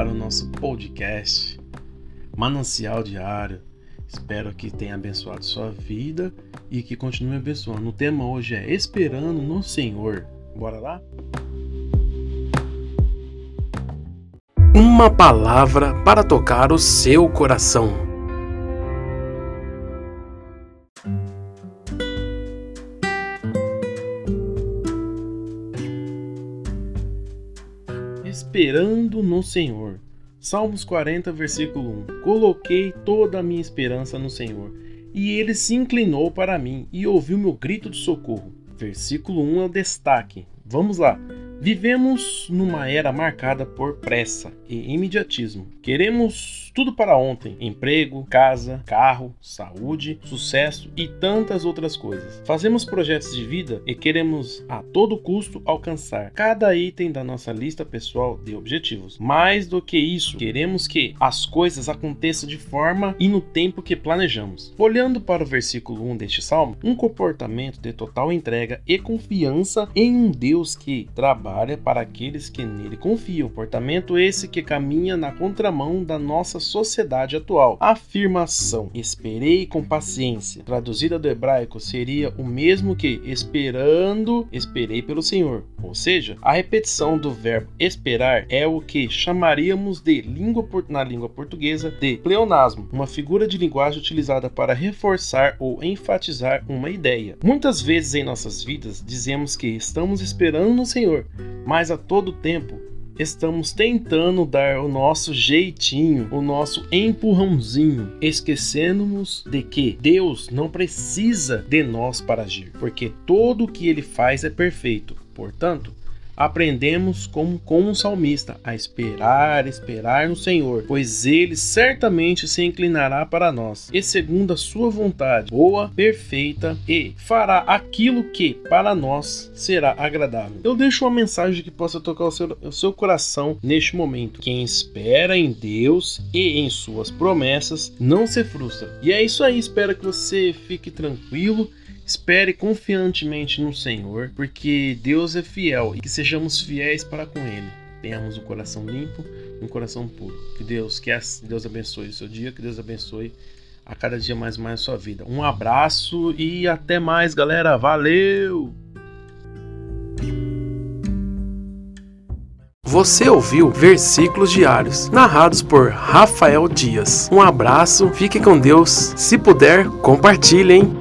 para o nosso podcast Manancial Diário. Espero que tenha abençoado sua vida e que continue abençoando. O tema hoje é Esperando no Senhor. Bora lá? Uma palavra para tocar o seu coração. Esperando no Senhor. Salmos 40, versículo 1. Coloquei toda a minha esperança no Senhor, e ele se inclinou para mim e ouviu meu grito de socorro. Versículo 1 é o destaque. Vamos lá. Vivemos numa era marcada por pressa e imediatismo. Queremos tudo para ontem: emprego, casa, carro, saúde, sucesso e tantas outras coisas. Fazemos projetos de vida e queremos a todo custo alcançar cada item da nossa lista pessoal de objetivos. Mais do que isso, queremos que as coisas aconteçam de forma e no tempo que planejamos. Olhando para o versículo 1 deste salmo, um comportamento de total entrega e confiança em um Deus que trabalha trabalha para aqueles que nele confiam. Comportamento esse que caminha na contramão da nossa sociedade atual. afirmação: esperei com paciência, traduzida do hebraico, seria o mesmo que esperando, esperei pelo Senhor. Ou seja, a repetição do verbo esperar é o que chamaríamos de língua na língua portuguesa de pleonasmo, uma figura de linguagem utilizada para reforçar ou enfatizar uma ideia. Muitas vezes em nossas vidas dizemos que estamos esperando no Senhor, mas a todo tempo estamos tentando dar o nosso jeitinho, o nosso empurrãozinho, esquecendo-nos de que Deus não precisa de nós para agir, porque tudo o que ele faz é perfeito. Portanto, aprendemos como com um salmista a esperar, esperar no Senhor, pois ele certamente se inclinará para nós, e segundo a sua vontade, boa, perfeita, e fará aquilo que para nós será agradável. Eu deixo uma mensagem que possa tocar o seu, o seu coração neste momento. Quem espera em Deus e em suas promessas não se frustra. E é isso aí, espero que você fique tranquilo Espere confiantemente no Senhor, porque Deus é fiel e que sejamos fiéis para com Ele. Tenhamos um coração limpo e um coração puro. Que Deus, que Deus abençoe o seu dia, que Deus abençoe a cada dia mais mais a sua vida. Um abraço e até mais, galera. Valeu! Você ouviu versículos diários narrados por Rafael Dias. Um abraço, fique com Deus. Se puder, compartilhem.